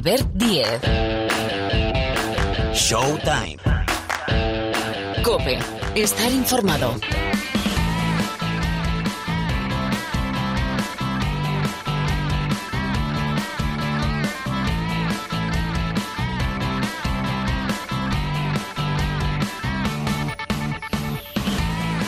Albert Diez. Showtime. Cope. Estar informado.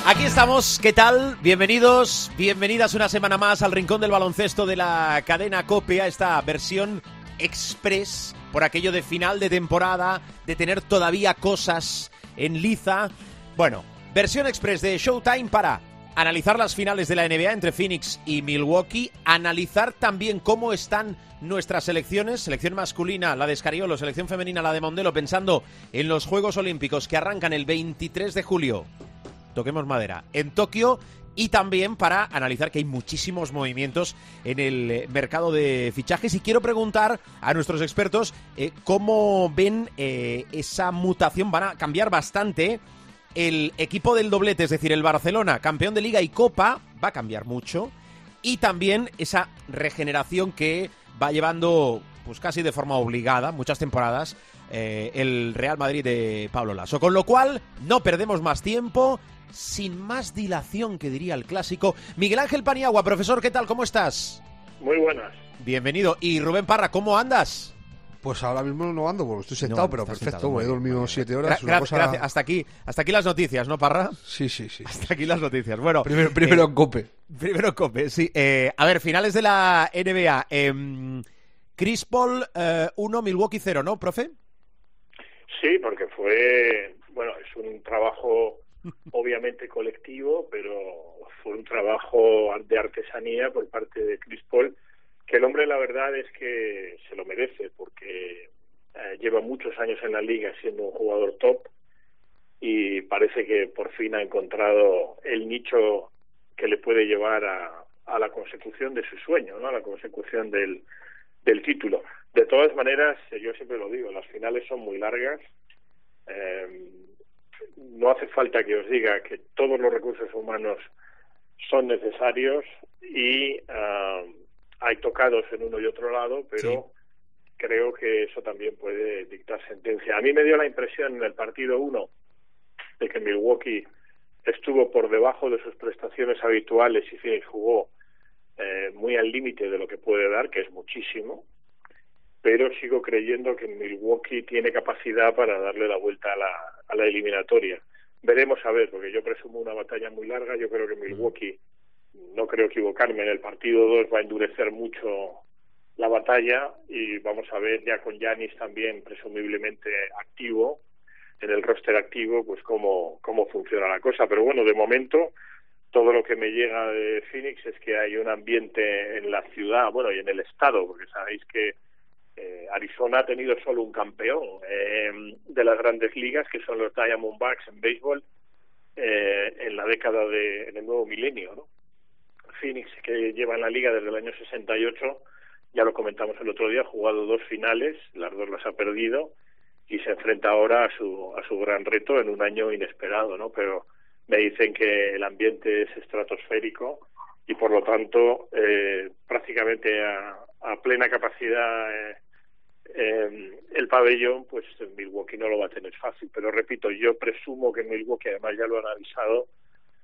Aquí estamos, ¿qué tal? Bienvenidos, bienvenidas una semana más al rincón del baloncesto de la cadena Copia, esta versión express por aquello de final de temporada, de tener todavía cosas en liza. Bueno, versión express de Showtime para analizar las finales de la NBA entre Phoenix y Milwaukee, analizar también cómo están nuestras selecciones, selección masculina, la de Escariolo, selección femenina, la de Mondelo, pensando en los Juegos Olímpicos que arrancan el 23 de julio toquemos madera, en Tokio y también para analizar que hay muchísimos movimientos en el eh, mercado de fichajes. Y quiero preguntar a nuestros expertos eh, cómo ven eh, esa mutación, van a cambiar bastante el equipo del doblete, es decir, el Barcelona, campeón de liga y copa, va a cambiar mucho. Y también esa regeneración que va llevando pues casi de forma obligada muchas temporadas el Real Madrid de Pablo Lasso. Con lo cual, no perdemos más tiempo sin más dilación, que diría el clásico. Miguel Ángel Paniagua, profesor, ¿qué tal? ¿Cómo estás? Muy buenas. Bienvenido. Y Rubén Parra, ¿cómo andas? Pues ahora mismo no ando, porque estoy sentado, pero perfecto. he dormido siete horas. gracias. Hasta aquí, hasta aquí las noticias, ¿no, Parra? Sí, sí, sí. Hasta aquí las noticias. Bueno, primero, primero eh, Cope. Primero Cope, sí. Eh, a ver, finales de la NBA. Eh, Chris Paul 1, eh, Milwaukee 0, ¿no, profe? Sí, porque fue, bueno, es un trabajo obviamente colectivo, pero fue un trabajo de artesanía por parte de Chris Paul, que el hombre la verdad es que se lo merece, porque eh, lleva muchos años en la liga siendo un jugador top y parece que por fin ha encontrado el nicho que le puede llevar a, a la consecución de su sueño, ¿no? a la consecución del, del título. De todas maneras, yo siempre lo digo, las finales son muy largas. Eh, no hace falta que os diga que todos los recursos humanos son necesarios y ah, hay tocados en uno y otro lado, pero creo que eso también puede dictar sentencia. A mí me dio la impresión en el partido 1 de que Milwaukee estuvo por debajo de sus prestaciones habituales y Phoenix jugó eh, muy al límite de lo que puede dar, que es muchísimo, pero sigo creyendo que Milwaukee tiene capacidad para darle la vuelta a la, a la eliminatoria. Veremos a ver, porque yo presumo una batalla muy larga. Yo creo que Milwaukee, no creo equivocarme, en el partido 2 va a endurecer mucho la batalla y vamos a ver ya con Yanis también presumiblemente activo, en el roster activo, pues cómo, cómo funciona la cosa. Pero bueno, de momento todo lo que me llega de Phoenix es que hay un ambiente en la ciudad, bueno, y en el estado, porque sabéis que eh, Arizona ha tenido solo un campeón eh, de las grandes ligas, que son los Diamondbacks en béisbol, eh, en la década de, en el nuevo milenio, ¿no? Phoenix, que lleva en la liga desde el año 68, ya lo comentamos el otro día, ha jugado dos finales, las dos las ha perdido, y se enfrenta ahora a su, a su gran reto en un año inesperado, ¿no? Pero me dicen que el ambiente es estratosférico y por lo tanto eh, prácticamente a, a plena capacidad eh, eh, el pabellón, pues Milwaukee no lo va a tener fácil. Pero repito, yo presumo que Milwaukee, además ya lo han avisado,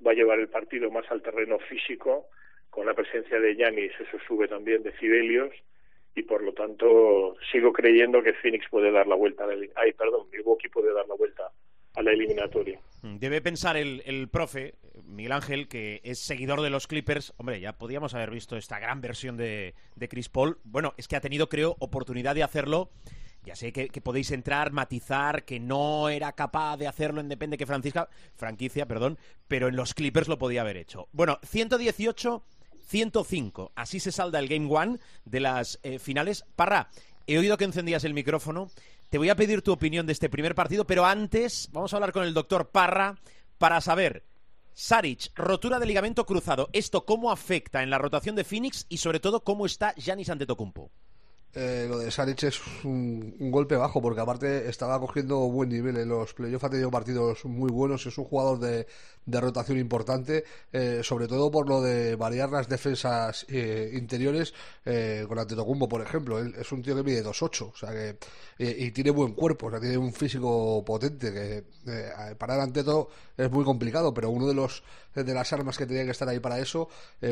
va a llevar el partido más al terreno físico, con la presencia de Yanis, eso sube también de Fidelios, y por lo tanto sigo creyendo que Phoenix puede dar la vuelta, ay, perdón, Milwaukee puede dar la vuelta a la eliminatoria. Debe pensar el, el profe, Miguel Ángel, que es seguidor de los Clippers, hombre, ya podíamos haber visto esta gran versión de, de Chris Paul. Bueno, es que ha tenido, creo, oportunidad de hacerlo. Ya sé que, podéis entrar, matizar, que no era capaz de hacerlo en Depende que Francisca, franquicia, perdón, pero en los Clippers lo podía haber hecho. Bueno, 118, 105. Así se salda el Game One de las eh, finales. Parra, he oído que encendías el micrófono. Te voy a pedir tu opinión de este primer partido, pero antes vamos a hablar con el doctor Parra para saber Saric, rotura de ligamento cruzado. ¿Esto cómo afecta en la rotación de Phoenix y sobre todo cómo está Giannis Antetokounmpo? Eh, lo de Saric es un, golpe bajo, porque aparte estaba cogiendo buen nivel en los playoffs, ha tenido partidos muy buenos, es un jugador de, rotación importante, eh, sobre todo por lo de variar las defensas eh, interiores con Antetokounmpo, por ejemplo. Él es un tío que mide 2'8", o sea que, y tiene buen cuerpo, o sea, tiene un físico potente, que parar Anteto es muy complicado, pero uno de los de las armas que tenía que estar ahí para eso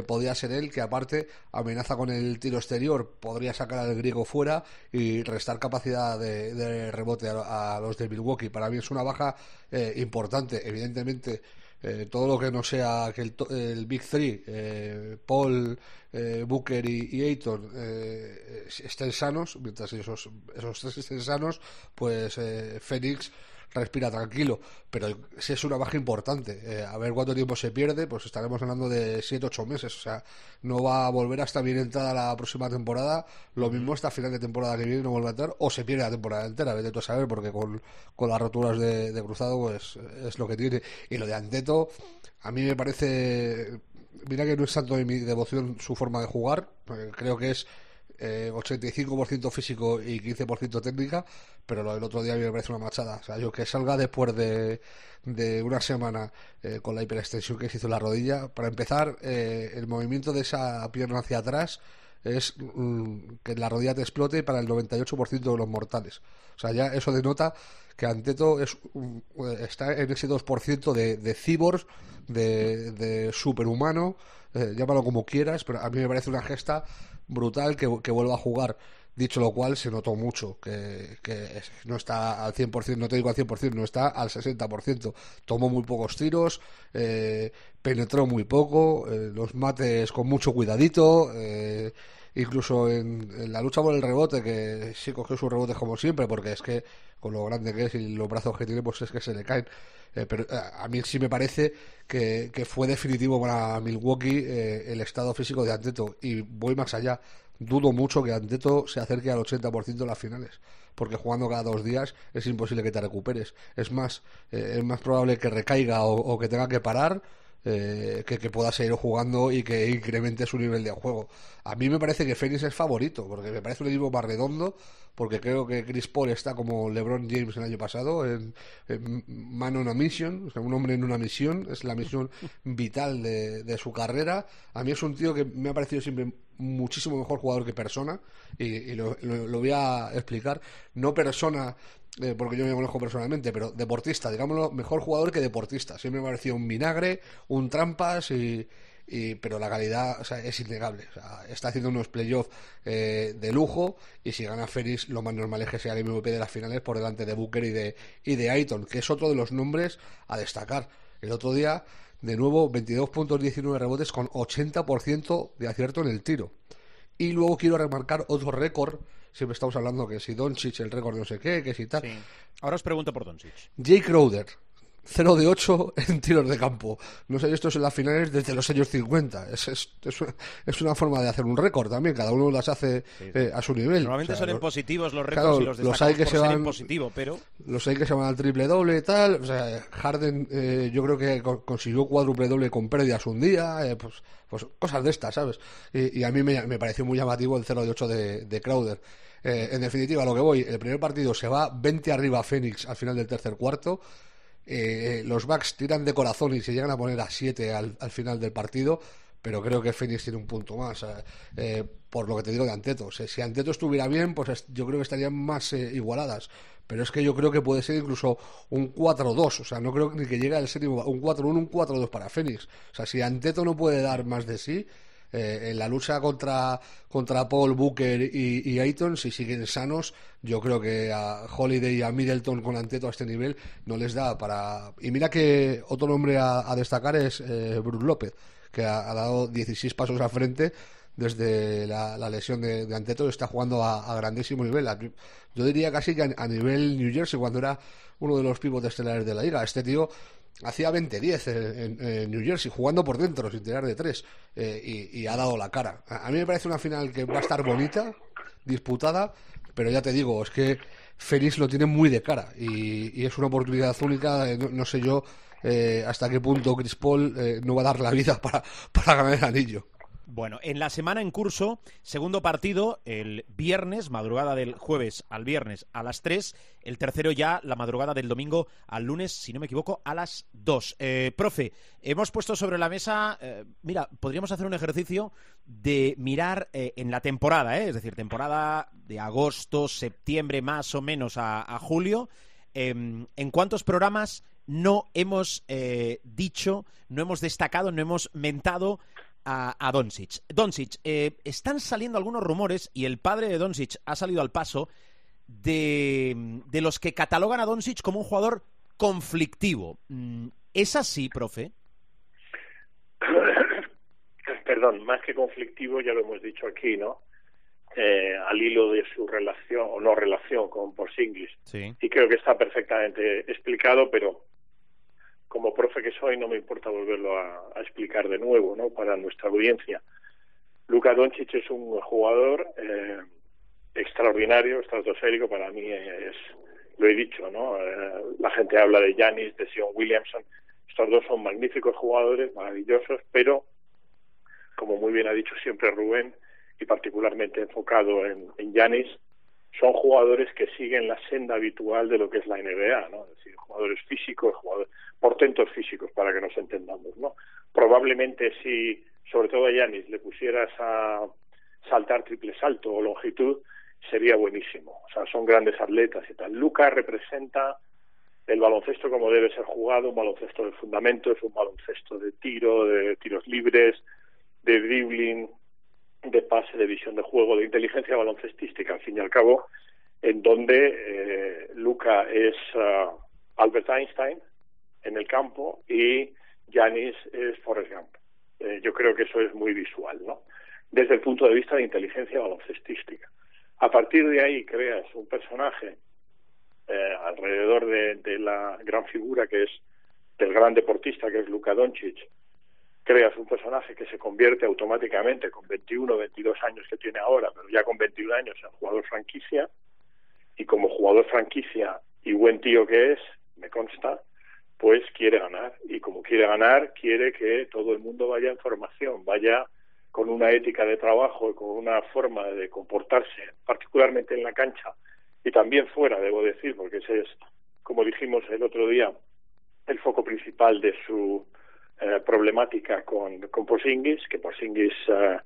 podía ser él, que aparte amenaza con el tiro exterior, podría sacar al griego fuera y restar capacidad de, rebote a, los de Milwaukee. Para mí es una baja eh, importante. Evidentemente, eh, todo lo que no sea que el, Big Three, eh, Paul, Booker y, Ayton estén sanos, mientras esos, esos tres estén sanos, pues Phoenix respira tranquilo, pero si es una baja importante. Eh, a ver cuánto tiempo se pierde, pues estaremos hablando de 7-8 meses. O sea, no va a volver hasta bien entrada la próxima temporada. Lo mismo hasta final de temporada que viene no vuelve a entrar, o se pierde la temporada entera, vete tú a saber, porque con, con las roturas de, cruzado, pues es lo que tiene. Y lo de Anteto, a mí me parece. Mira que no es tanto de mi devoción su forma de jugar, creo que es eh, 85% físico y 15% técnica, pero lo del otro día a mí me parece una machada. O sea, yo que salga después de, de una semana eh, con la hiperextensión que se hizo en la rodilla, para empezar, eh, el movimiento de esa pierna hacia atrás es mm, que la rodilla te explote para el 98% de los mortales. O sea, ya eso denota que Anteto es, está en ese 2% de, de cyborgs, de, de superhumano, eh, llámalo como quieras, pero a mí me parece una gesta brutal que, que vuelva a jugar. Dicho lo cual, se notó mucho que, que no está al 100%, no te digo al 100%, no está al 60%. Tomó muy pocos tiros, eh, penetró muy poco, eh, los mates con mucho cuidadito, eh, incluso en, la lucha por el rebote, que sí cogió sus rebotes como siempre, porque es que con lo grande que es y los brazos que tiene, pues es que se le caen. pero a mí sí me parece que, que fue definitivo para Milwaukee el estado físico de Anteto. Y voy más allá dudo mucho que Anteto se acerque al 80% de las finales, porque jugando cada dos días es imposible que te recuperes. Es más, eh, es más probable que recaiga o, que tenga que parar eh, que, que, pueda seguir jugando y que incremente su nivel de juego. A mí me parece que Phoenix es favorito, porque me parece un equipo más redondo, porque creo que Chris Paul está como LeBron James el año pasado, en, mano en una misión, un hombre en una misión, es la misión vital de, de su carrera. A mí es un tío que me ha parecido siempre muchísimo mejor jugador que persona y, lo, voy a explicar. No persona, eh, porque yo me conozco personalmente, pero deportista, digámoslo, mejor jugador que deportista. Siempre me ha parecido un vinagre, un trampas y, pero la calidad es innegable. está haciendo unos playoffs eh, de lujo y si gana Félix lo más normal es que sea el MVP de las finales por delante de Booker y de, y de Ayton, que es otro de los nombres a destacar. El otro día de nuevo, 22 puntos, 19 rebotes con 80% de acierto en el tiro. Y luego quiero remarcar otro récord. Siempre estamos hablando que si Doncic, el récord de no sé qué, que si tal. Ahora os pregunto por Doncic. Jake Crowder, 0 de 8 en tiros de campo. No sé, esto es en las finales desde los años 50. Es, es, es, una forma de hacer un récord también. Cada uno las hace eh, a su nivel. Normalmente son en positivos los récords y los, los hay que se van, positivo, pero... Los hay que se van al triple doble y tal. O sea, Harden eh, yo creo que consiguió cuádruple doble con pérdidas un día. Eh, pues, pues cosas de estas, ¿sabes? Y, a mí me, me, pareció muy llamativo el 0 de 8 de, de Crowder. en definitiva, lo que voy, el primer partido se va 20 arriba a Phoenix al final del tercer cuarto. Eh, los Bucks tiran de corazón y se llegan a poner a 7 al, final del partido, pero creo que Phoenix tiene un punto más. Eh, por lo que te digo de Anteto. si Anteto estuviera bien, pues yo creo que estarían más eh, igualadas. Pero es que yo creo que puede ser incluso un 4-2. O sea, no creo ni que llegue al séptimo. Un 4-1, un 4-2 para Phoenix. O sea, si Anteto no puede dar más de sí, eh, en la lucha contra, contra Paul Booker y, Ayton, si siguen sanos, yo creo que a Holiday y a Middleton con Anteto a este nivel no les da para. Y mira que otro nombre a, destacar es eh, Bruce López, que ha, dado 16 pasos al frente desde la, lesión de, Anteto y está jugando a, grandísimo nivel. Yo diría casi que a, nivel New Jersey, cuando era uno de los pivotes estelares de la liga. Este tío hacía 20-10 en, New Jersey, jugando por dentro, sin tirar de tres, eh, y, ha dado la cara. A, mí me parece una final que va a estar bonita, disputada, pero ya te digo, es que Félix lo tiene muy de cara y, es una oportunidad única, eh, no, sé yo eh, hasta qué punto Chris Paul no va a dar la vida para, para ganar el anillo. Bueno, en la semana en curso, segundo partido el viernes, madrugada del jueves al viernes a las 3, el tercero ya la madrugada del domingo al lunes, si no me equivoco, a las 2. Eh, profe, hemos puesto sobre la mesa, eh, mira, podríamos hacer un ejercicio de mirar eh, en la temporada, es decir, temporada de agosto, septiembre más o menos a, a julio, em, en cuántos programas no hemos dicho, no hemos destacado, no hemos mentado a, a Doncic. Doncic, eh, están saliendo algunos rumores, y el padre de Doncic ha salido al paso, de, de los que catalogan a Doncic como un jugador conflictivo. Mm, ¿Es así, profe? Perdón, más que conflictivo, ya lo hemos dicho aquí, ¿no? Eh, al hilo de su relación o no relación con Porzingis. Sí. Y creo que está perfectamente explicado, pero como profe que soy, no me importa volverlo a, explicar de nuevo, ¿no? Para nuestra audiencia. Luka Doncic es un jugador eh, extraordinario, estratosférico, para mí es, lo he dicho, ¿no? Eh, la gente habla de Giannis, de Sion Williamson, estos dos son magníficos jugadores, maravillosos, pero, como muy bien ha dicho siempre Rubén, y particularmente enfocado en, Giannis, son jugadores que siguen la senda habitual de lo que es la NBA, ¿no? Es decir, jugadores físicos, jugadores, portentos físicos, para que nos entendamos, ¿no? Probablemente si, sobre todo a Yanis, le pusieras a saltar triple salto o longitud, sería buenísimo. O sea, son grandes atletas y tal. Luca representa el baloncesto como debe ser jugado, un baloncesto de fundamentos, un baloncesto de tiro, de tiros libres, de dribbling, de pase, de visión de juego, de inteligencia baloncestística, al fin y al cabo, en donde eh, Luca es uh, Albert Einstein en el campo y Janis es Forrest Gump. Eh, yo creo que eso es muy visual, ¿no? Desde el punto de vista de inteligencia baloncestística. A partir de ahí creas un personaje eh, alrededor de, la gran figura que es del gran deportista que es Luka Doncic, creas un personaje que se convierte automáticamente con 21 o 22 años que tiene ahora, pero ya con 21 años en jugador franquicia, y como jugador franquicia y buen tío que es, me consta, pues quiere ganar. Y como quiere ganar, quiere que todo el mundo vaya en formación, vaya con una ética de trabajo y con una forma de comportarse, particularmente en la cancha y también fuera, debo decir, porque ese es, como dijimos el otro día, el foco principal de su eh, problemática con, con Porzingis, que Porzingis uh,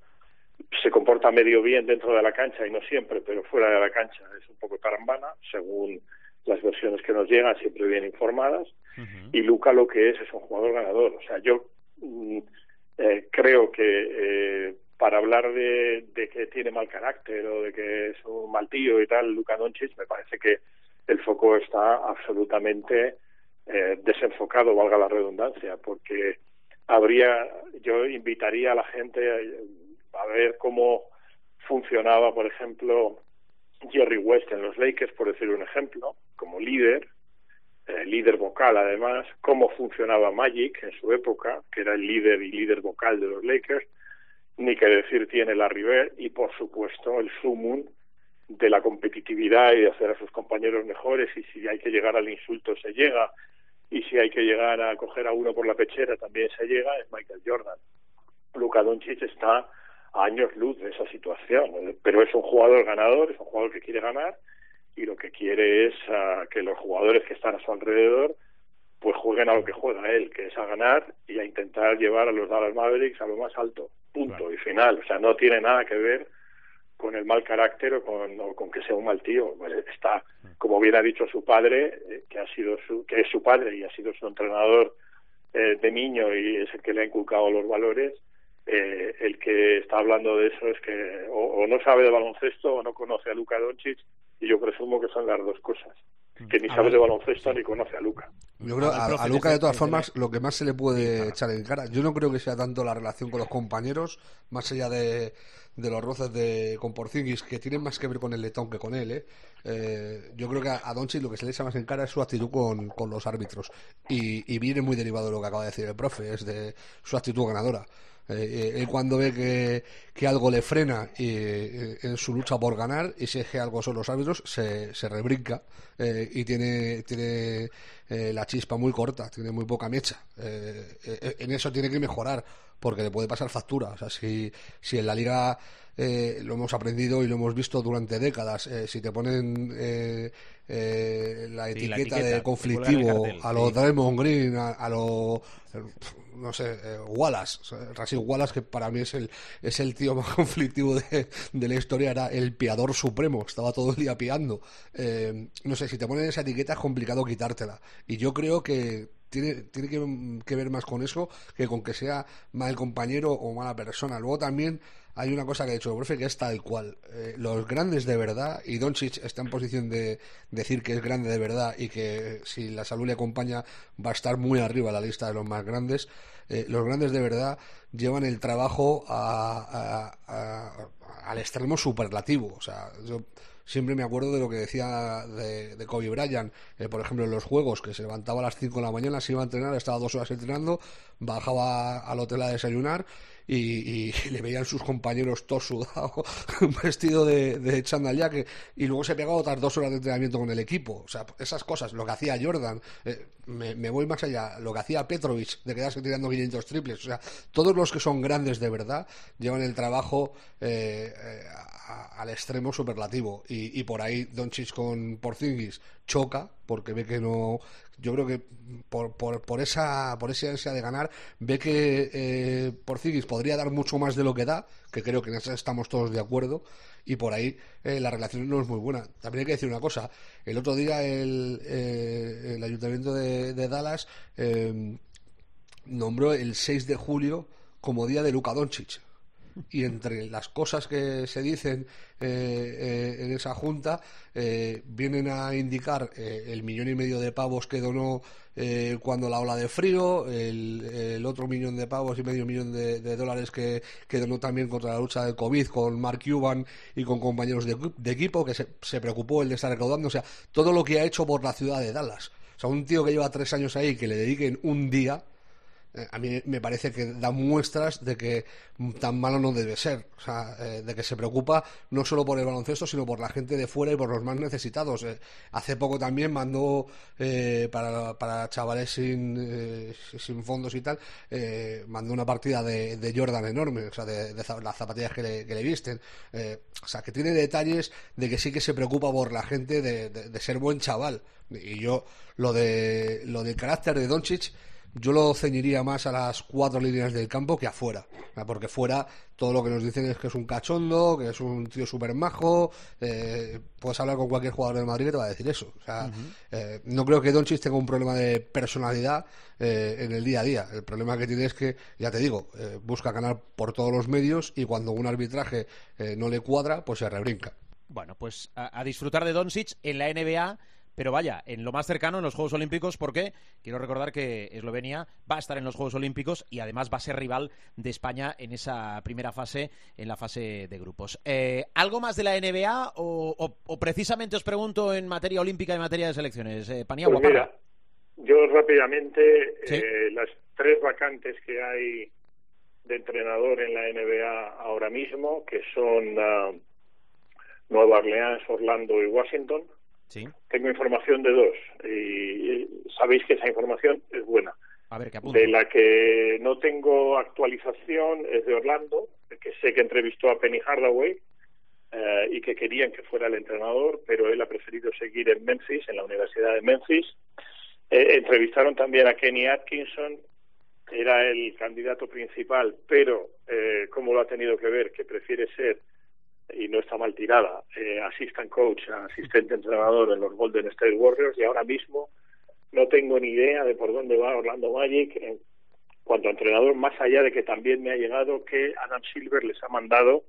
se comporta medio bien dentro de la cancha y no siempre, pero fuera de la cancha es un poco tarambana, según las versiones que nos llegan, siempre bien informadas. Uh -huh. Y Luca lo que es es un jugador ganador. O sea, yo mm, eh, creo que eh, para hablar de, de, que tiene mal carácter o de que es un mal tío y tal, Luca Doncic, me parece que el foco está absolutamente eh, desenfocado, valga la redundancia, porque habría, yo invitaría a la gente a, a ver cómo funcionaba, por ejemplo, Jerry West en los Lakers, por decir un ejemplo, como líder, eh, líder vocal además, cómo funcionaba Magic en su época, que era el líder y líder vocal de los Lakers, ni que decir tiene la River y por supuesto el sumum de la competitividad y de hacer a sus compañeros mejores y si hay que llegar al insulto se llega y si hay que llegar a coger a uno por la pechera también se llega, es Michael Jordan. Luka Doncic está a años luz de esa situación, pero es un jugador ganador, es un jugador que quiere ganar y lo que quiere es uh, que los jugadores que están a su alrededor pues jueguen a lo que juega él, que es a ganar y a intentar llevar a los Dallas Mavericks a lo más alto, punto claro. y final. O sea, no tiene nada que ver con el mal carácter o con, o con que sea un mal tío. Pues está, como bien ha dicho su padre, eh, que ha sido su, que es su padre y ha sido su entrenador eh, de niño y es el que le ha inculcado los valores. Eh, el que está hablando de eso es que o, o no sabe de baloncesto o no conoce a Luka Doncic y yo presumo que son las dos cosas que ni sabe de baloncesto ni conoce a Luca. Yo creo a, a Luca de todas formas lo que más se le puede echar en cara, yo no creo que sea tanto la relación con los compañeros, más allá de, de los roces de con Porzingis que tienen más que ver con el letón que con él, ¿eh? Eh, yo creo que a, a lo que se le echa más en cara es su actitud con, con los árbitros y, y, viene muy derivado de lo que acaba de decir el profe, es de su actitud ganadora. él cuando ve que, que algo le frena en su lucha por ganar y si es que algo son los árbitros, se, se rebrinca y tiene, tiene la chispa muy corta, tiene muy poca mecha. en eso tiene que mejorar porque le puede pasar factura. O sea, si, si en la liga eh, lo hemos aprendido y lo hemos visto durante décadas, eh, si te ponen eh, la, etiqueta de conflictivo a lo Draymond Green, a, lo no sé, Wallace, Rashid Wallace, que para mí es el, es el tío más conflictivo de, de la historia, era el piador supremo, estaba todo el día piando. no sé, si te ponen esa etiqueta es complicado quitártela. Y yo creo que tiene, tiene que, ver más con eso que con que sea mal compañero o mala persona. Luego también hay una cosa que ha dicho el profe que es tal cual. Eh, los grandes de verdad, y Doncic está en posición de decir que es grande de verdad y que si la salud le acompaña va a estar muy arriba la lista de los más grandes. Eh, los grandes de verdad llevan el trabajo al extremo superlativo. O sea, yo siempre me acuerdo de lo que decía de, Kobe Bryant, eh, por ejemplo, en los juegos, que se levantaba a las 5 de la mañana, se iba a entrenar, estaba dos horas entrenando, bajaba al hotel a desayunar y, le veían sus compañeros todo sudado, vestido de, de que, y luego se pegaba otras dos horas de entrenamiento con el equipo. O sea, esas cosas, lo que hacía Jordan, eh, me, voy más allá, lo que hacía Petrovic, de quedarse tirando 500 triples. O sea, todos los que son grandes de verdad llevan el trabajo eh, al extremo superlativo. Y, y por ahí Doncic con Porzingis choca, porque ve que no. Yo creo que por, por, por esa por esa ansia de ganar, ve que eh, Porzingis podría dar mucho más de lo que da, que creo que en eso estamos todos de acuerdo. Y por ahí eh, la relación no es muy buena. También hay que decir una cosa. El otro día el, eh, el ayuntamiento de, de Dallas eh, nombró el 6 de julio como día de Luka Doncic y entre las cosas que se dicen eh, eh, en esa junta eh, vienen a indicar el millón y medio de pavos que donó cuando la ola de frío, el, otro millón de pavos y medio millón de, dólares que, donó también contra la lucha del COVID con Mark Cuban y con compañeros de, de equipo que se, se preocupó el de estar recaudando, o sea, todo lo que ha hecho por la ciudad de Dallas. O sea, un tío que lleva tres años ahí, que le dediquen un día, eh, a mí me parece que da muestras de que tan malo no debe ser, o sea, eh, de que se preocupa no solo por el baloncesto, sino por la gente de fuera y por los más necesitados. Eh, hace poco también mandó para, para chavales sin, sin fondos y tal, mandó una partida de, Jordan enorme, o sea, de, las zapatillas que le, que le visten. o sea, que tiene detalles de que sí que se preocupa por la gente de, de ser buen chaval. Y yo, lo de lo del carácter de Doncic yo lo ceñiría más a las cuatro líneas del campo que afuera, porque fuera todo lo que nos dicen es que es un cachondo, que es un tío súper majo, eh, puedes hablar con cualquier jugador del Madrid y te va a decir eso. O sea, eh, no creo que Doncic tenga un problema de personalidad eh, en el día a día. El problema que tiene es que, ya te digo, busca ganar por todos los medios y cuando un arbitraje no le cuadra, pues se rebrinca. Bueno, pues a, a disfrutar de Doncic en la NBA pero vaya, en lo más cercano, en los Juegos Olímpicos, porque quiero recordar que Eslovenia va a estar en los Juegos Olímpicos y además va a ser rival de España en esa primera fase, en la fase de grupos. Eh, ¿Algo más de la NBA o, precisamente os pregunto en materia olímpica y materia de selecciones? Eh, Paniagua, pues mira, yo rápidamente, eh, las tres vacantes que hay de entrenador en la NBA ahora mismo, que son uh, Nueva Orleans, Orlando y Washington, tengo información de dos y sabéis que esa información es buena. de la que no tengo actualización es de Orlando, que sé que entrevistó a Penny Hardaway eh, y que querían que fuera el entrenador, pero él ha preferido seguir en Memphis, en la Universidad de Memphis. Eh, entrevistaron también a Kenny Atkinson, que era el candidato principal, pero eh, como lo ha tenido que ver, que prefiere ser y no está mal tirada, eh, assistant coach, asistente entrenador en los Golden State Warriors y ahora mismo no tengo ni idea de por dónde va Orlando Magic en cuanto a entrenador, más allá de que también me ha llegado que Adam Silver les ha mandado,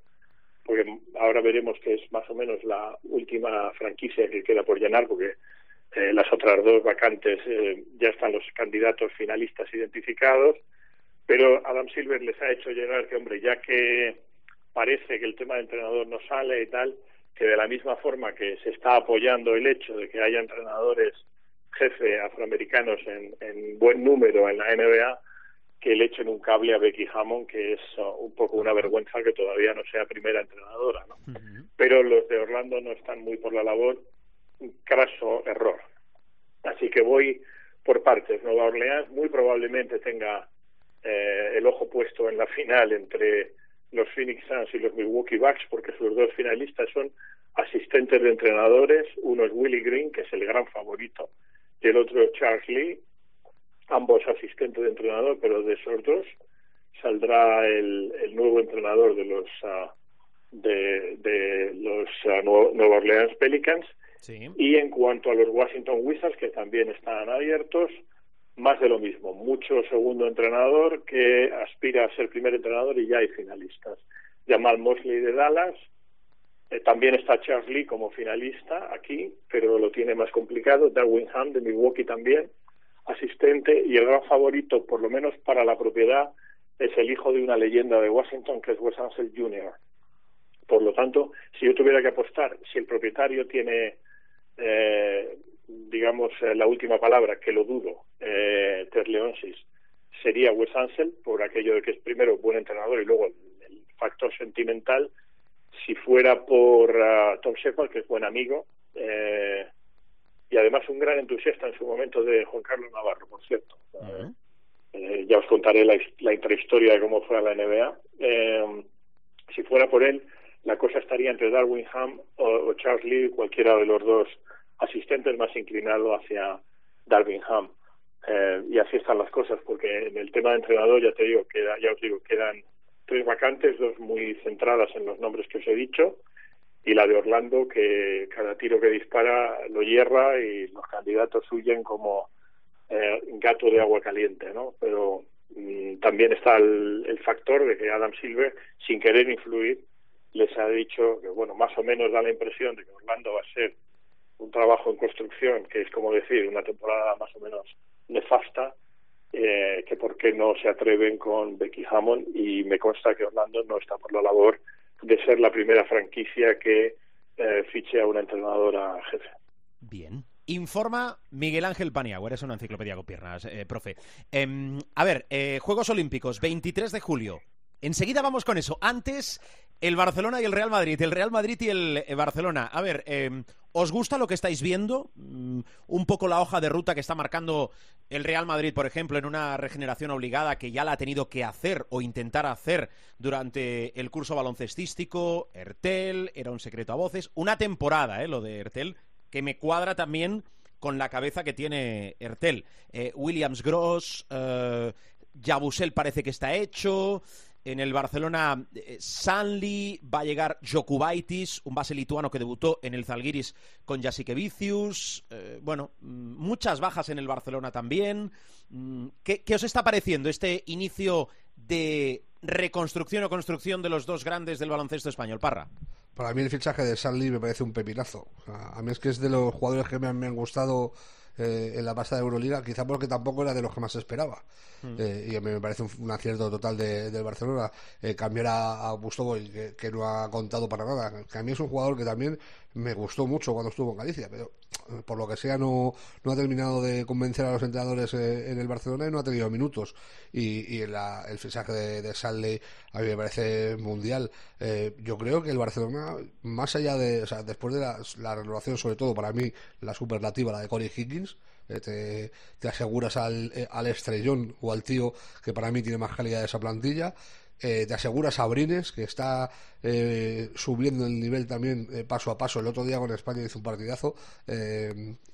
porque ahora veremos que es más o menos la última franquicia que queda por llenar, porque eh, las otras dos vacantes eh, ya están los candidatos finalistas identificados, pero Adam Silver les ha hecho llegar que, hombre, ya que parece que el tema de entrenador no sale y tal, que de la misma forma que se está apoyando el hecho de que haya entrenadores jefe afroamericanos en, en buen número en la NBA, que le echen un cable a Becky Hammond, que es uh, un poco una vergüenza que todavía no sea primera entrenadora, ¿no? Pero los de Orlando no están muy por la labor, un craso error. Así que voy por partes. Nueva Orleans muy probablemente tenga eh, el ojo puesto en la final entre los Phoenix Suns y los Milwaukee Bucks, porque sus dos finalistas son asistentes de entrenadores. Uno es Willie Green, que es el gran favorito, y el otro es Charles Lee, ambos asistentes de entrenador, pero de esos dos saldrá el, el nuevo entrenador de los uh, de, de los uh, Nueva Orleans Pelicans. Sí. Y en cuanto a los Washington Wizards, que también están abiertos, más de lo mismo. Mucho segundo entrenador que aspira a ser primer entrenador y ya hay finalistas. Jamal Mosley de Dallas, eh, también está Charles Lee como finalista aquí, pero lo tiene más complicado. Darwin Ham de Milwaukee también, asistente. Y el gran favorito, por lo menos para la propiedad, es el hijo de una leyenda de Washington, que es Wes Ansel Jr. Por lo tanto, si yo tuviera que apostar, si el propietario tiene eh, digamos, eh, la última palabra, que lo dudo, eh, Terleonsis, sería Wes Ansel, por aquello de que es primero buen entrenador y luego el, factor sentimental. Si fuera por uh, Tom Shepard, que es buen amigo, eh, y además un gran entusiasta en su momento de Juan Carlos Navarro, por cierto. Uh -huh. eh, ya os contaré la, la, intrahistoria de cómo fue la NBA. Eh, si fuera por él, la cosa estaría entre Darwin Ham o, o Charles Lee, cualquiera de los dos asistentes más inclinado hacia Darwin Ham. Eh, y así están las cosas, porque en el tema de entrenador, ya te digo, queda, ya os digo, quedan tres vacantes, dos muy centradas en los nombres que os he dicho, y la de Orlando, que cada tiro que dispara lo hierra y los candidatos huyen como eh, gato de agua caliente, ¿no? Pero mm, también está el, el factor de que Adam Silver, sin querer influir, les ha dicho que, bueno, más o menos da la impresión de que Orlando va a ser un trabajo en construcción, que es como decir, una temporada más o menos nefasta, eh, que por qué no se atreven con Becky Hammond y me consta que Orlando no está por la labor de ser la primera franquicia que eh, fiche a una entrenadora jefe. Bien. Informa Miguel Ángel Paniagua, eres una enciclopedia con piernas, eh, profe. Eh, a ver, Juegos Olímpicos, 23 de julio. Enseguida vamos con eso. Antes, el Barcelona y el Real Madrid. El Real Madrid y el Barcelona. A ver, eh, ¿os gusta lo que estáis viendo? Mm, un poco la hoja de ruta que está marcando el Real Madrid, por ejemplo, en una regeneración obligada que ya la ha tenido que hacer o intentar hacer durante el curso baloncestístico. Ertel, era un secreto a voces. Una temporada, ¿eh? Lo de Ertel, que me cuadra también con la cabeza que tiene Ertel. Eh, Williams Gross, eh, Yabusel parece que está hecho. En el Barcelona, eh, Sanli, va a llegar Jokubaitis, un base lituano que debutó en el Zalgiris con Jasikevicius. Eh, bueno, muchas bajas en el Barcelona también. ¿Qué, ¿Qué, os está pareciendo este inicio de reconstrucción o construcción de los dos grandes del baloncesto español? Parra. Para mí el fichaje de Sanli me parece un pepinazo. A mí es que es de los jugadores que me han, gustado eh, en la pasada Euroliga, quizá porque tampoco era de los que más esperaba. Mm. Eh, y a mí me parece un, acierto total de, del Barcelona eh, cambiar a, a Bustoboy, que, no ha contado para nada. Que a mí es un jugador que también me gustó mucho cuando estuvo en Galicia, pero por lo que sea no, no ha terminado de convencer a los entrenadores en el Barcelona y no ha tenido minutos. Y, y la, el fichaje de, de a mí me parece mundial. Eh, yo creo que el Barcelona, más allá de, o sea, después de la, la renovación, sobre todo para mí, la superlativa, la de Corey Higgins, eh, te, te, aseguras al, eh, al, estrellón o al tío que para mí tiene más calidad de esa plantilla. Eh, te aseguras a Brines, que está eh, subiendo el nivel también eh, paso a paso. El otro día con España hizo un partidazo.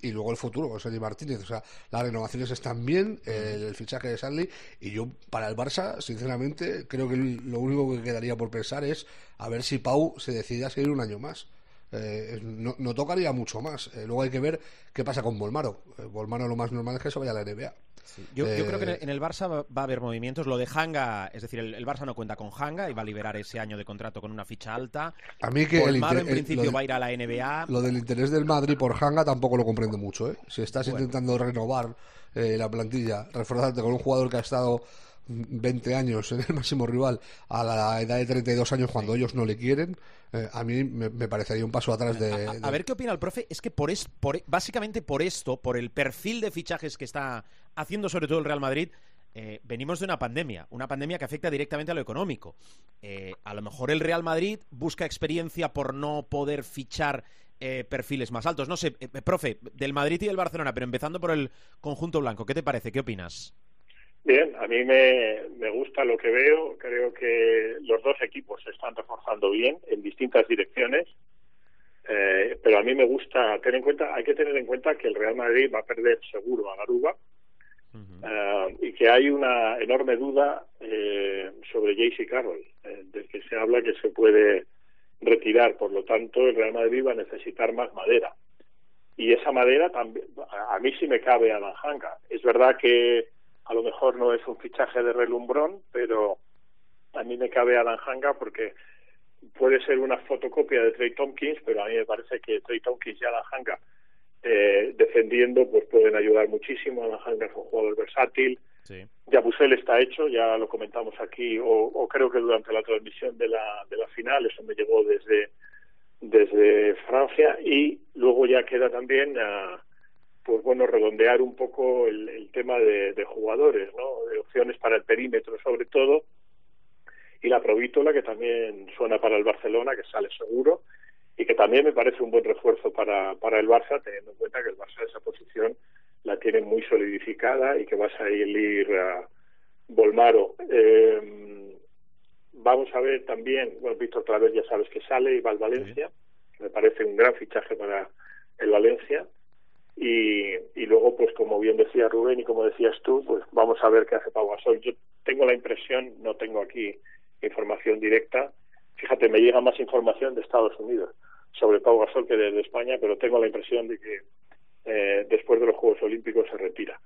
y luego el futuro con Sergi Martínez. O sea, las renovaciones están bien, el, fichaje de Sanley. Y yo, para el Barça, sinceramente, creo que lo único que quedaría por pensar es a ver si Pau se decide a seguir un año más. Eh, no, no, tocaría mucho más. Eh, luego hay que ver qué pasa con Volmaro. Eh, Volmaro lo más normal es que se vaya a la NBA. Sí. Yo, yo, creo que en el Barça va, a haber movimientos. Lo de Hanga, es decir, el, el, Barça no cuenta con Hanga y va a liberar ese año de contrato con una ficha alta. A mí que Volmaro, en principio de, va a ir a la NBA. Lo del interés del Madrid por Hanga tampoco lo comprendo mucho. Si estás bueno. intentando renovar la plantilla, reforzarte con un jugador que ha estado 20 años en el máximo rival a la edad de 32 años cuando ellos no le quieren, eh, a mí me, me, parecería un paso atrás de, de... A, a, ver qué opina el profe. Es que por, es, por básicamente por esto, por el perfil de fichajes que está haciendo sobre todo el Real Madrid, eh, venimos de una pandemia, una pandemia que afecta directamente a lo económico. Eh, a lo mejor el Real Madrid busca experiencia por no poder fichar eh, perfiles más altos. No sé, profe, del Madrid y del Barcelona, pero empezando por el conjunto blanco, ¿qué te parece? ¿Qué opinas? Bien, a mí me, me gusta lo que veo. Creo que los dos equipos se están reforzando bien en distintas direcciones. pero a mí me gusta tener en cuenta, hay que tener en cuenta que el Real Madrid va a perder seguro a Garuba, eh, y que hay una enorme duda eh, sobre JC Carroll, eh, del que se habla que se puede retirar. Por lo tanto, el Real Madrid va a necesitar más madera. Y esa madera también, a mí sí me cabe a la janga. Es verdad que a lo mejor no es un fichaje de relumbrón, pero a mí me cabe a la janga porque puede ser una fotocopia de Trey Tompkins, pero a mí me parece que Trey Tompkins y Alan Hanga eh, defendiendo, pues pueden ayudar muchísimo. Alejandro es un jugador versátil. Sí. Yabusel está hecho, ya lo comentamos aquí, o, creo que durante la transmisión de la, de la final, eso me llegó desde, desde Francia, y luego ya queda también, pues bueno, redondear un poco el, el tema de, de, jugadores, ¿no? De opciones para el perímetro sobre todo, y la Provítola, que también suena para el Barcelona, que sale seguro, y que también me parece un buen refuerzo para, para el Barça, teniendo en cuenta que el Barça esa posición la tiene muy solidificada y que vas a ir a Volmaro. Eh, vamos a ver también, bueno, Víctor vez ya sabes que sale y va al Valencia, me parece un gran fichaje para el Valencia. Y, y luego, pues como bien decía Rubén y como decías tú, pues vamos a ver qué hace Pau Gasol. Yo tengo la impresión, no tengo aquí información directa, fíjate, me llega más información de Estados Unidos sobre Pau Gasol que desde España, pero tengo la impresión de que eh, después de los Juegos Olímpicos se retira.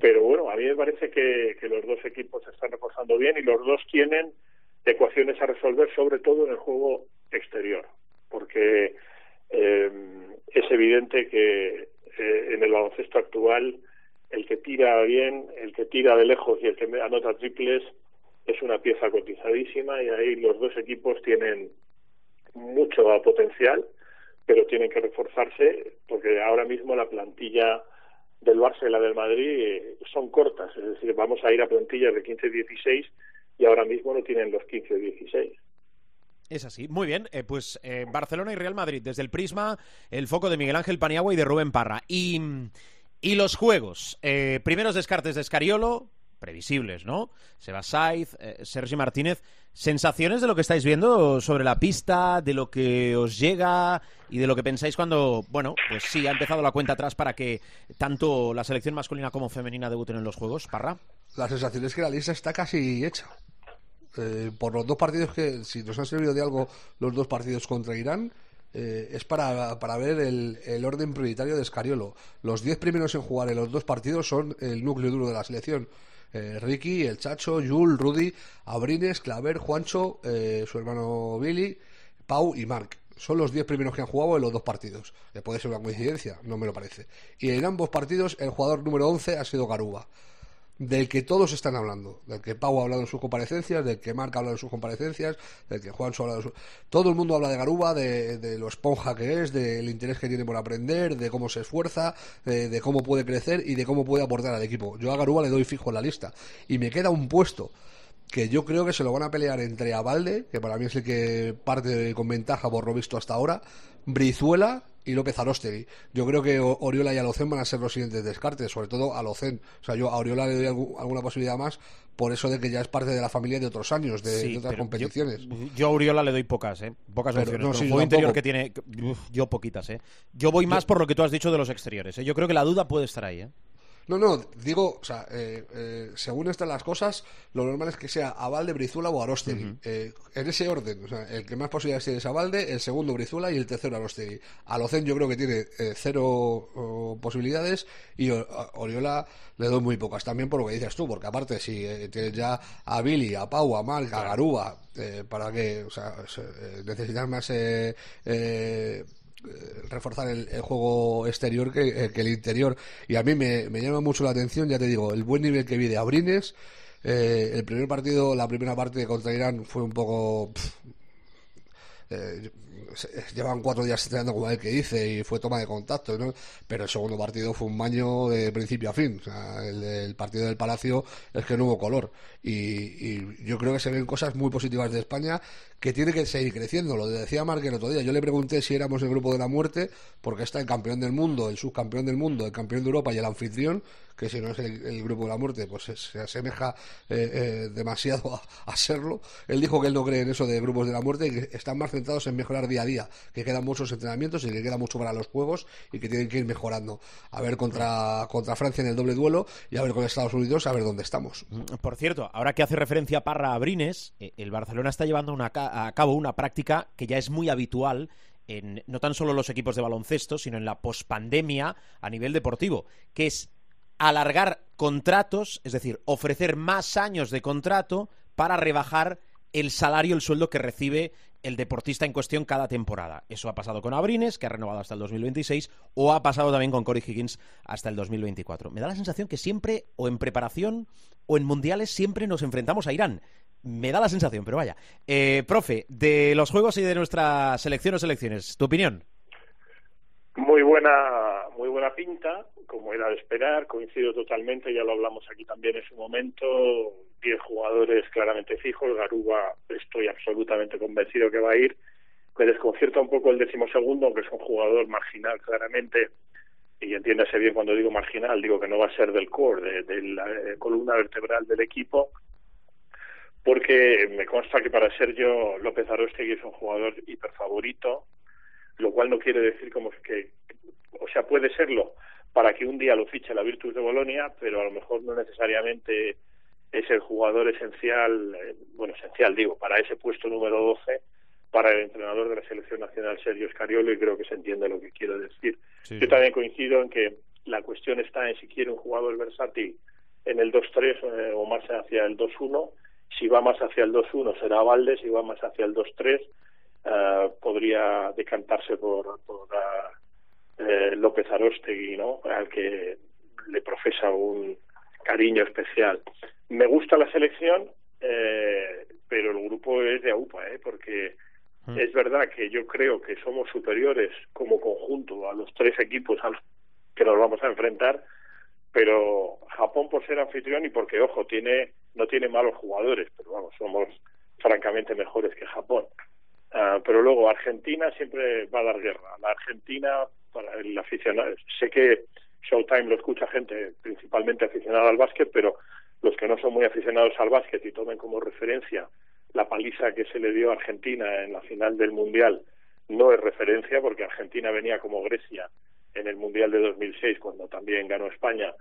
Pero bueno, a mí me parece que, que los dos equipos se están reforzando bien y los dos tienen ecuaciones a resolver, sobre todo en el juego exterior, porque eh, es evidente que eh, en el baloncesto actual el que tira bien, el que tira de lejos y el que anota triples es una pieza cotizadísima y ahí los dos equipos tienen mucho potencial, pero tienen que reforzarse porque ahora mismo la plantilla del Barça y la del Madrid eh, son cortas, es decir, vamos a ir a plantillas de 15-16 y ahora mismo no tienen los 15-16. Es así. Muy bien, eh, pues eh, Barcelona y Real Madrid, desde el prisma, el foco de Miguel Ángel Paniagua y de Rubén Parra. Y, y los juegos. primeros descartes de Escariolo, previsibles, ¿no? Seba Saiz, eh, Sergi Martínez. ¿Sensaciones de lo que estáis viendo sobre la pista, de lo que os llega y de lo que pensáis cuando, bueno, pues sí, ha empezado la cuenta atrás para que tanto la selección masculina como femenina debuten en los Juegos? Parra. La sensación es que la lista está casi hecha. Eh, por los dos partidos que, si nos han servido de algo los dos partidos contra Irán, eh, es para, para ver el, el, orden prioritario de Escariolo. Los diez primeros en jugar en los dos partidos son el núcleo duro de la selección. Eh, Ricky, el Chacho, Jul, Rudy, Abrines, Claver, Juancho, eh, su hermano Billy, Pau y Mark. Son los 10 primeros que han jugado en los dos partidos. Le puede ser una coincidencia, no me lo parece. Y en ambos partidos el jugador número 11 ha sido Garuba del que todos están hablando, del que Pau ha hablado en sus comparecencias, del que Marc ha hablado en sus comparecencias, del que Juan ha hablado en sus... Todo el mundo habla de Garuba, de, lo esponja que es, del interés que tiene por aprender, de cómo se esfuerza, de, cómo puede crecer y de cómo puede aportar al equipo. Yo a Garuba le doy fijo en la lista. Y me queda un puesto que yo creo que se lo van a pelear entre Avalde, que para mí es el que parte con ventaja por lo visto hasta ahora, Brizuela y López Arostegui. Yo creo que Oriola y Alocen van a ser los siguientes descartes, sobre todo Alocen. O sea, yo a Oriola le doy alguna posibilidad más por eso de que ya es parte de la familia de otros años, de, otras competiciones. Yo, a Oriola le doy pocas, ¿eh? Pocas opciones. el juego interior que tiene, yo poquitas, ¿eh? Yo voy más por lo que tú has dicho de los exteriores, ¿eh? Yo creo que la duda puede estar ahí, ¿eh? No, no, digo, o sea, eh, eh, según están las cosas, lo normal es que sea Avalde, Brizuela o Arostegui. Eh, en ese orden, o sea, el que más posibilidades tiene es Avalde, el segundo Brizuela y el tercero Arostegui. Alocen yo creo que tiene cero posibilidades y Oriola le doy muy pocas. También por lo que dices tú, porque aparte si tienes ya a Billy, a Pau, a Marc, a Garúa, para que, o sea, necesitas más eh, reforzar el, juego exterior eh, que, el interior. Y a mí me, llama mucho la atención, ya te digo, el buen nivel que vi de Abrines. Eh, el primer partido, la primera parte contra Irán fue un poco. llevan cuatro días entrenando como el que dice y fue toma de contacto, ¿no? Pero el segundo partido fue un baño de principio a fin. El, partido del Palacio es que no hubo color. Y, yo creo que se ven cosas muy positivas de España que tiene que seguir creciendo. Lo decía Mark el otro día. Yo le pregunté si éramos el grupo de la muerte, porque está el campeón del mundo, el subcampeón del mundo, el campeón de Europa y el anfitrión, que si no es el, grupo de la muerte, pues se, asemeja eh, eh, demasiado a, serlo. Él dijo que él no cree en eso de grupos de la muerte y que están más centrados en mejorar día a día, que quedan muchos entrenamientos y que queda mucho para los juegos y que tienen que ir mejorando. A ver contra, contra Francia en el doble duelo y a ver con Estados Unidos a ver dónde estamos. Por cierto, ahora que hace referencia Parra a Brines, eh, el Barcelona está llevando a cabo una práctica que ya es muy habitual en no tan solo los equipos de baloncesto, sino en la pospandemia a nivel deportivo, que es alargar contratos, es decir, ofrecer más años de contrato para rebajar el salario, el sueldo que recibe el deportista en cuestión cada temporada. Eso ha pasado con Abrines, que ha renovado hasta el 2026, o ha pasado también con Corey Higgins hasta el 2024. Me da la sensación que siempre, o en preparación, o en mundiales, siempre nos enfrentamos a Irán. Me da la sensación, pero vaya. Eh, profe, de los juegos y de nuestra selección o selecciones, ¿tu opinión? Muy buena, muy buena pinta, como era de esperar, coincido totalmente, ya lo hablamos aquí también en su momento, diez jugadores claramente fijos, Garuba estoy absolutamente convencido que va a ir, me desconcierta un poco el decimosegundo, aunque es un jugador marginal claramente, y entiéndase bien cuando digo marginal, digo que no va a ser del core, de, la eh, columna vertebral del equipo, porque me consta que para Sergio López Arostegui es un jugador hiperfavorito, lo cual no quiere decir como que, o sea, puede serlo para que un día lo fiche la Virtus de Bolonia, pero a lo mejor no necesariamente es el jugador esencial, eh, bueno, esencial digo, para ese puesto número 12 para el entrenador de la selección nacional Sergio Scariolo y creo que se entiende lo que quiero decir. Yo también coincido en que la cuestión está en si quiere un jugador versátil en el 2-3 eh, o más hacia el 2-1. Si va más hacia el 2-1 será Valdes, si va más hacia el 2-3 eh, podría decantarse por, por eh, López Arostegui, ¿no? al que le profesa un cariño especial. Me gusta la selección, eh, pero el grupo es de AUPA, ¿eh? porque mm. es verdad que yo creo que somos superiores como conjunto a los tres equipos a los que nos vamos a enfrentar, pero Japón por ser anfitrión y porque, ojo, tiene no tiene malos jugadores, pero vamos, somos francamente mejores que Japón. Ah, pero luego Argentina siempre va a dar guerra. La Argentina, para el aficionado, sé que Showtime lo escucha gente principalmente aficionada al básquet, pero los que no son muy aficionados al básquet y tomen como referencia la paliza que se le dio a Argentina en la final del Mundial, no es referencia porque Argentina venía como Grecia en el Mundial de 2006 cuando también ganó España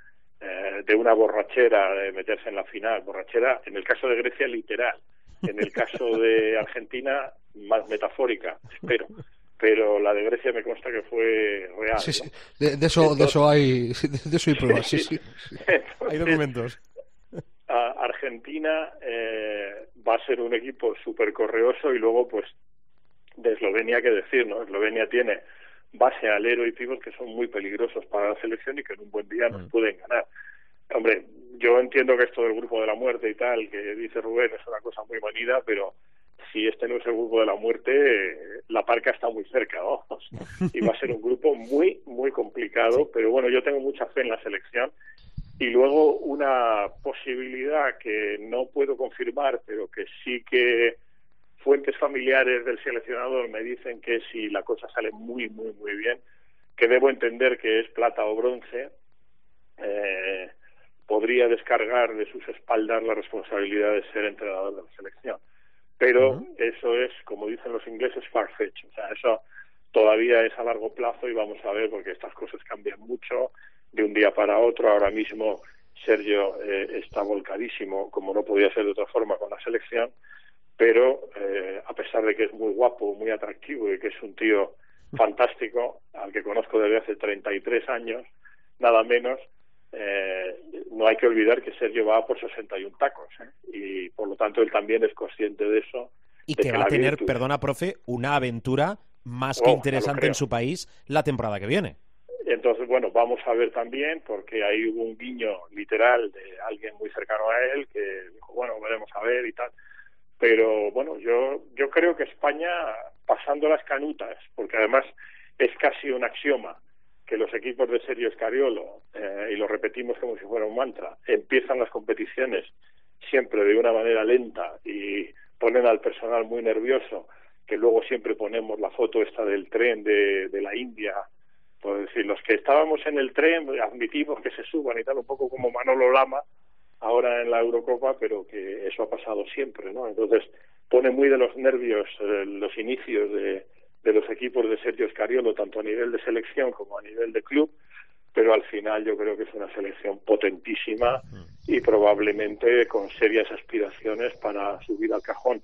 eh, de una borrachera de meterse en la final, borrachera en el caso de Grecia literal, en el caso de Argentina más metafórica, espero. Pero la de Grecia me consta que fue real. Sí, sí. De, eso, de eso hay, de eso hay pruebas. Sí, sí. hay documentos. Argentina eh, va a ser un equipo súper correoso y luego, pues, de Eslovenia, que decir, ¿no? Eslovenia tiene base alero y pibos que son muy peligrosos para la selección y que en un buen día nos mm. pueden ganar. Hombre, yo entiendo que esto del grupo de la muerte y tal, que dice Rubén, es una cosa muy bonita, pero si este no es el grupo de la muerte, la parca está muy cerca, Y va a ser un grupo muy, muy complicado, pero bueno, yo tengo mucha fe en la selección. Y luego una posibilidad que no puedo confirmar, pero que sí que fuentes familiares del seleccionador me dicen que si la cosa sale muy, muy, muy bien, que debo entender que es plata o bronce, eh, podría descargar de sus espaldas la responsabilidad de ser entrenador de la selección. Pero eso es, como dicen los ingleses, far-fetched. O sea, eso todavía es a largo plazo y vamos a ver porque estas cosas cambian mucho de un día para otro. Ahora mismo Sergio eh, está volcadísimo, como no podía ser de otra forma, con la selección, pero eh, a pesar de que es muy guapo, muy atractivo y que es un tío fantástico, al que conozco desde hace 33 años, nada menos, eh, no hay que olvidar que Sergio va por 61 tacos ¿eh? y por lo tanto él también es consciente de eso. Y que, va a tener, perdona profe, una aventura más que oh, interesante en su país la temporada que viene. Entonces, bueno, vamos a ver también, porque hay hubo un guiño literal de alguien muy cercano a él que dijo, bueno, veremos a ver y tal. Pero bueno, yo, yo creo que España, pasando las canutas, porque además es casi un axioma que los equipos de Sergio Escariolo, eh, y lo repetimos como si fuera un mantra, empiezan las competiciones siempre de una manera lenta y ponen al personal muy nervioso, que luego siempre ponemos la foto esta del tren de, la India, pues decir, los que estábamos en el tren admitimos que se suban y tal, un poco como Manolo Lama, ahora en la Eurocopa, pero que eso ha pasado siempre, ¿no? Entonces pone muy de los nervios eh, los inicios de, los equipos de Sergio Scariolo, tanto a nivel de selección como a nivel de club, pero al final yo creo que es una selección potentísima y probablemente con serias aspiraciones para subir al cajón.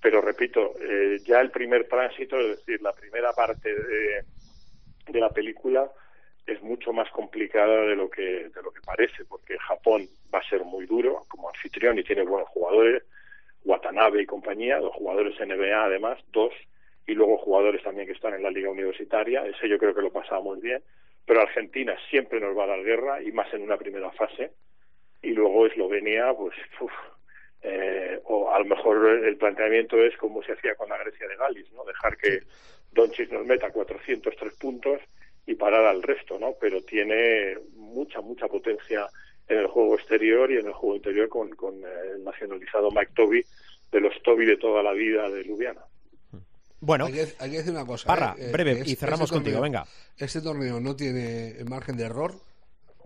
Pero repito, eh, ya el primer tránsito, es decir, la primera parte de la película, es mucho más complicada de lo que de lo que parece porque Japón va a ser muy duro como anfitrión y tiene buenos jugadores Watanabe y compañía dos jugadores NBA además dos y luego jugadores también que están en la liga universitaria ese yo creo que lo pasamos bien pero Argentina siempre nos va a dar guerra y más en una primera fase y luego Eslovenia pues uf, eh, o a lo mejor el planteamiento es como se hacía con la Grecia de Galis no dejar que Doncic nos meta 403 puntos y parar al resto, ¿no? Pero tiene mucha, mucha potencia en el juego exterior y en el juego interior con, con el nacionalizado Mike Toby, de los Toby de toda la vida de Ljubljana. Bueno, hay que, hay que, decir una cosa. Parra, ¿eh? breve, Es- y cerramos este contigo, torneo- venga. Este torneo no tiene margen de error,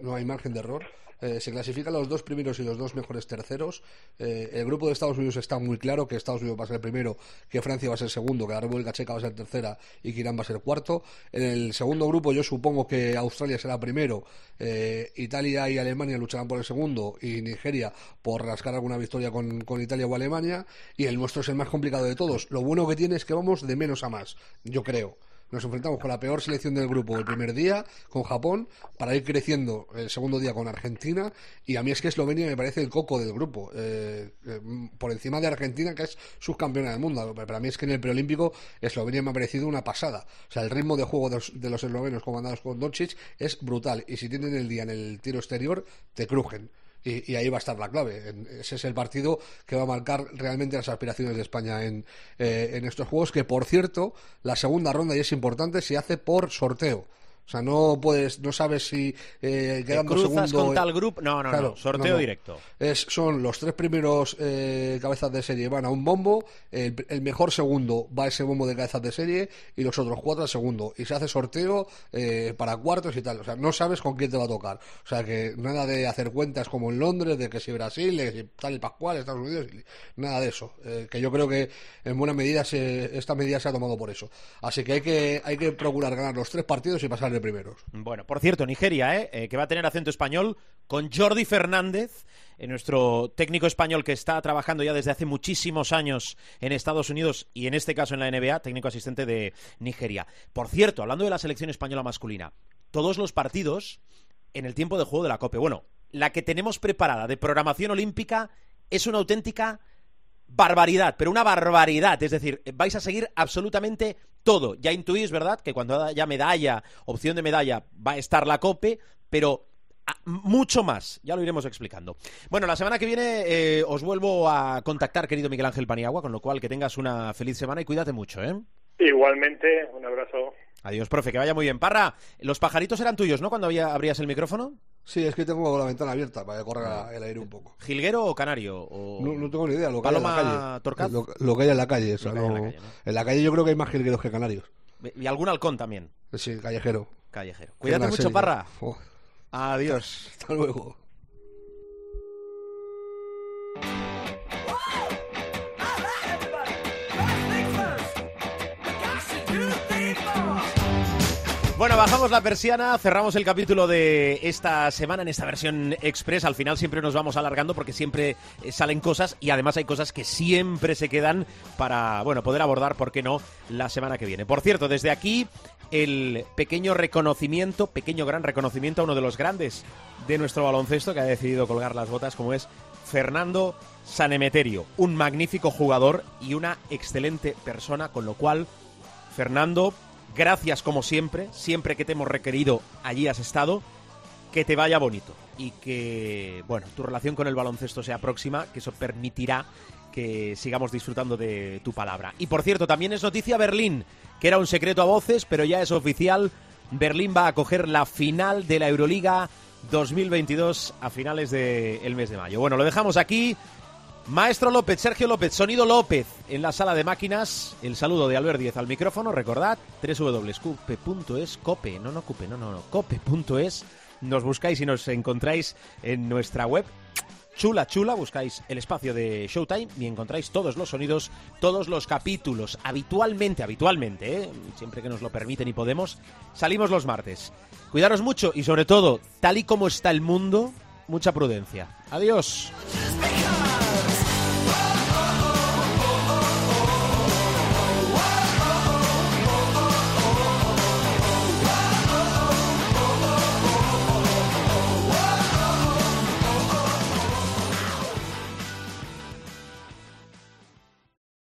no hay margen de error. Eh, se clasifican los dos primeros y los dos mejores terceros. Eh, el grupo de Estados Unidos está muy claro que Estados Unidos va a ser el primero, que Francia va a ser segundo, que la República Checa va a ser tercera y que Irán va a ser cuarto. En el segundo grupo yo supongo que Australia será primero, eh, Italia y Alemania lucharán por el segundo y Nigeria por rascar alguna victoria con, con Italia o Alemania. Y el nuestro es el más complicado de todos. Lo bueno que tiene es que vamos de menos a más, yo creo. Nos enfrentamos con la peor selección del grupo el primer día, con Japón, para ir creciendo el segundo día con Argentina. Y a mí es que Eslovenia me parece el coco del grupo, eh, eh, por encima de Argentina, que es subcampeona del mundo. Para mí es que en el preolímpico Eslovenia me ha parecido una pasada. O sea, el ritmo de juego de los, de los eslovenos comandados por Doncic es brutal. Y si tienen el día en el tiro exterior, te crujen. Y, ahí va a estar la clave. Ese es el partido que va a marcar realmente las aspiraciones de España en, eh, en estos juegos. Que por cierto, la segunda ronda, y es importante, se hace por sorteo. O sea, no puedes, no sabes si eh, ¿Te quedando cruzas segundo. con tal grupo? No, no, Claro, no. Sorteo no, no. directo. Es, son los tres primeros eh, cabezas de serie van a un bombo, el, el mejor segundo va a ese bombo de cabezas de serie y los otros cuatro al segundo. Y se hace sorteo eh, para cuartos y tal. O sea, no sabes con quién te va a tocar. O sea, que nada de hacer cuentas como en Londres, de que si Brasil, de que si tal el Pascual, Estados Unidos, y nada de eso. Eh, que yo creo que en buena medida se, esta medida se ha tomado por eso. Así que hay que, hay que procurar ganar los tres partidos y pasar primeros. Bueno, por cierto, Nigeria, ¿eh? Eh, que va a tener acento español con Jordi Fernández, eh, nuestro técnico español que está trabajando ya desde hace muchísimos años en Estados Unidos y en este caso en la NBA, técnico asistente de Nigeria. Por cierto, hablando de la selección española masculina, todos los partidos en el tiempo de juego de la COPE. Bueno, la que tenemos preparada de programación olímpica es una auténtica barbaridad, pero una barbaridad. Es decir, vais a seguir absolutamente todo. Ya intuís, ¿verdad?, que cuando haya medalla, opción de medalla, va a estar la COPE, pero a- mucho más. Ya lo iremos explicando. Bueno, la semana que viene eh, os vuelvo a contactar, querido Miguel Ángel Paniagua, con lo cual que tengas una feliz semana y cuídate mucho, ¿eh? Igualmente, un abrazo. Adiós, profe, que vaya muy bien. Parra, los pajaritos eran tuyos, ¿no? Cuando había, abrías el micrófono. Sí, es que tengo la ventana abierta para que corra el aire un poco. ¿Jilguero o canario? O... No, no tengo ni idea lo que hay en Paloma la calle. Torcaz. Lo, lo que hay en la calle. o sea, Lo que hay en la calle, ¿no? en la calle yo creo que hay más jilgueros que canarios. Y algún halcón también, Sí, callejero. callejero. Cuídate mucho, serie. Parra. Oh, Adiós. hasta luego. Bajamos la persiana, cerramos el capítulo de esta semana en esta versión express. Al final siempre nos vamos alargando porque siempre eh, salen cosas y además hay cosas que siempre se quedan para, bueno, poder abordar, ¿por qué no?, la semana que viene. Por cierto, desde aquí el pequeño reconocimiento, pequeño gran reconocimiento a uno de los grandes de nuestro baloncesto que ha decidido colgar las botas, como es Fernando Sanemeterio, un magnífico jugador y una excelente persona, con lo cual Fernando, gracias como siempre, siempre que te hemos requerido, allí has estado, que te vaya bonito y que, bueno, tu relación con el baloncesto sea próxima, que eso permitirá que sigamos disfrutando de tu palabra. Y por cierto, también es noticia Berlín, que era un secreto a voces, pero ya es oficial. Berlín va a coger la final de la Euroliga 2022 a finales del mes de mayo. Bueno, lo dejamos aquí. Maestro López, Sergio López, Sonido López en la sala de máquinas. El saludo de Albert Díez al micrófono. Recordad, www.cope.es, cope, no, no, cope, no, no, no, cope.es. Nos buscáis y nos encontráis en nuestra web. Chula, chula, buscáis el espacio de Showtime y encontráis todos los sonidos, todos los capítulos. Habitualmente, habitualmente, ¿eh? siempre que nos lo permiten y podemos, salimos los martes. Cuidaros mucho y sobre todo, tal y como está el mundo, mucha prudencia. Adiós.